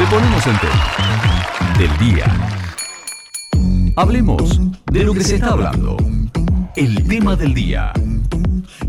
Te ponemos en tema del día. Hablemos de lo que se está hablando. El tema del día.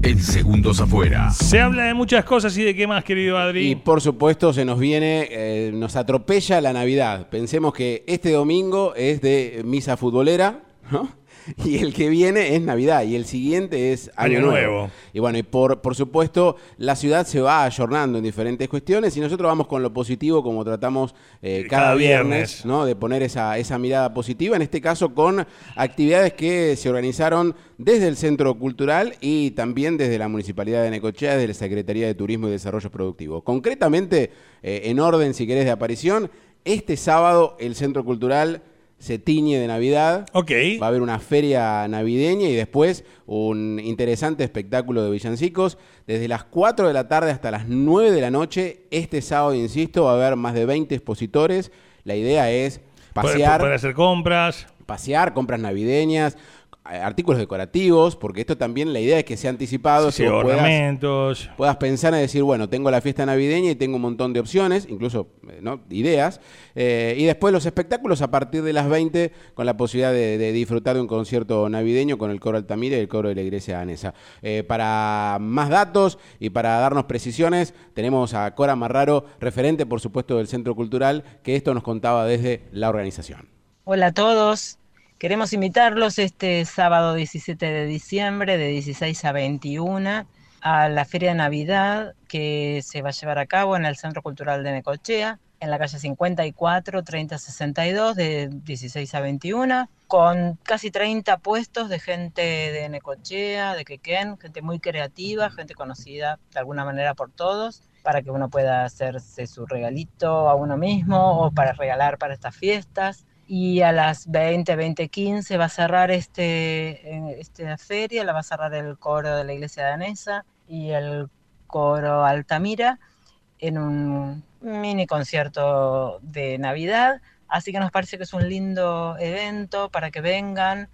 En segundos afuera. Se habla de muchas cosas y de qué más, querido Adri. Y por supuesto se nos viene, eh, nos atropella la Navidad. Pensemos que este domingo es de misa futbolera, ¿no? Y el que viene es Navidad y el siguiente es Año, Año Nuevo. Nuevo. Y bueno, y por, por supuesto, la ciudad se va ayornando en diferentes cuestiones y nosotros vamos con lo positivo como tratamos eh, cada, Cada viernes, viernes. ¿no? De poner esa, esa mirada positiva, en este caso con actividades que se organizaron desde el Centro Cultural y también desde la Municipalidad de Necochea, desde la Secretaría de Turismo y Desarrollo Productivo. Concretamente, eh, en orden, si querés, de aparición, este sábado el Centro Cultural se tiñe de Navidad. Ok. Va a haber una feria navideña y después un interesante espectáculo de villancicos. Desde las 4 de la tarde hasta las 9 de la noche, este sábado, insisto, va a haber más de 20 expositores. La idea es pasear, Para hacer compras. pasear, compras navideñas, artículos decorativos, porque esto también la idea es que sea anticipado, Sí, que vos puedas, ornamentos. puedas pensar en decir, bueno, tengo la fiesta navideña y tengo un montón de opciones, incluso eh, ¿no? ideas, eh, y después los espectáculos a partir de las 20 con la posibilidad de, de disfrutar de un concierto navideño con el coro Altamira y el coro de la iglesia danesa. Eh, para más datos y para darnos precisiones, tenemos a Cora Marraro, referente por supuesto del Centro Cultural, que esto nos contaba desde la organización. Hola a todos. Queremos invitarlos este sábado 17 de diciembre de 16 a 21 a la Feria de Navidad que se va a llevar a cabo en el Centro Cultural de Necochea, en la calle 54 3062 de 16 a 21, con casi 30 puestos de gente de Necochea, de Quequén, gente muy creativa, gente conocida de alguna manera por todos para que uno pueda hacerse su regalito a uno mismo o para regalar para estas fiestas y a las 20, 20, 15 va a cerrar este, esta feria, la va a cerrar el coro de la iglesia danesa y el coro Altamira en un mini concierto de Navidad. Así que nos parece que es un lindo evento para que vengan,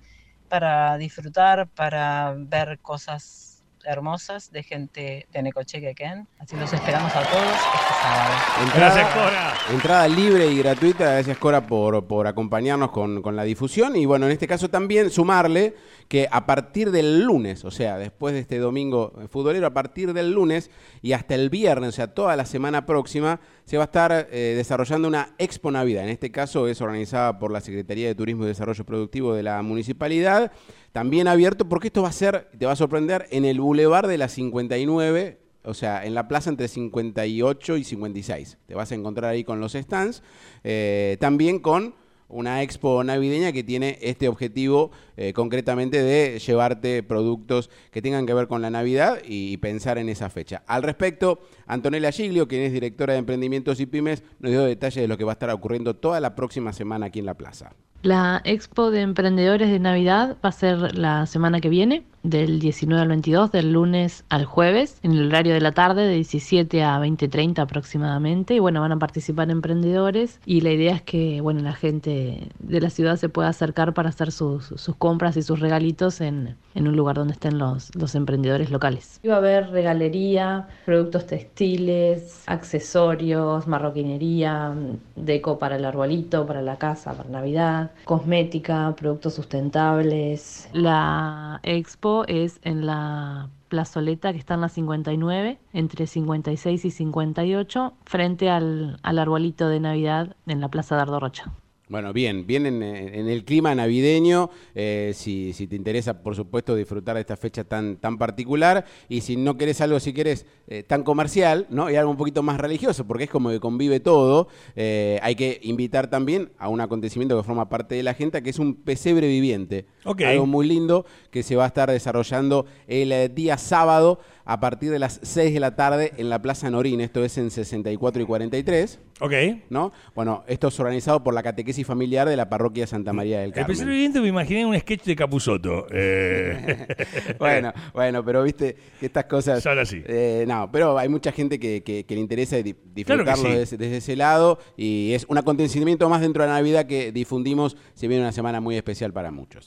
para disfrutar, para ver cosas hermosas de gente de Necoche Quequén. Así los esperamos a todos este sábado. Gracias, Cora. Entrada libre y gratuita, gracias Cora por, por acompañarnos con, con la difusión y bueno, en este caso también sumarle que a partir del lunes, o sea, después de este domingo futbolero, a partir del lunes y hasta el viernes, o sea, toda la semana próxima, se va a estar eh, desarrollando una Expo Navidad. En este caso es organizada por la Secretaría de Turismo y Desarrollo Productivo de la Municipalidad, también abierto porque esto va a ser, te va a sorprender, en el Boulevard de la 59, o sea, en la plaza entre 58 y 56. Te vas a encontrar ahí con los stands. eh, también con una expo navideña que tiene este objetivo eh, concretamente de llevarte productos que tengan que ver con la Navidad y pensar en esa fecha. Al respecto, Antonella Giglio, quien es directora de emprendimientos y pymes, nos dio detalles de lo que va a estar ocurriendo toda la próxima semana aquí en la plaza. La expo de emprendedores de Navidad va a ser la semana que viene, del 19 al 22, del lunes al jueves, en el horario de la tarde, de 17 a 20.30 aproximadamente. Y bueno, van a participar emprendedores y la idea es que bueno, la gente de la ciudad se pueda acercar para hacer sus, sus compras y sus regalitos en, en un lugar donde estén los, los emprendedores locales. Va a haber regalería, productos textiles, accesorios, marroquinería, deco para el arbolito, para la casa, para Navidad, cosmética, productos sustentables. La expo es en la plazoleta que está en la 59, entre 56 y 58, frente al, al arbolito de Navidad en la Plaza Dardo Rocha. Bueno, bien, bien en, en el clima navideño, eh, si, si, te interesa, por supuesto, disfrutar de esta fecha tan, tan particular, y si no querés algo, si querés, eh, tan comercial, ¿no? Y algo un poquito más religioso, porque es como que convive todo, eh, hay que invitar también a un acontecimiento que forma parte de la agenda, que es un pesebre viviente. Ok. Algo muy lindo que se va a estar desarrollando el eh, día sábado a partir de las 6 de la tarde en la Plaza Norín, esto es en 64 y 43. Ok. ¿no? Bueno, esto es organizado por la catequesis familiar de la parroquia Santa María del El Carmen. pesebre viviente me imaginé un sketch de Capuzoto. Eh, bueno, bueno, pero viste que estas cosas. Son así. eh, no, pero hay mucha gente que, que- que le interesa Claro disfrutarlo sí. desde, desde ese lado y es un acontecimiento más dentro de la Navidad que difundimos, si viene una semana muy especial para muchos.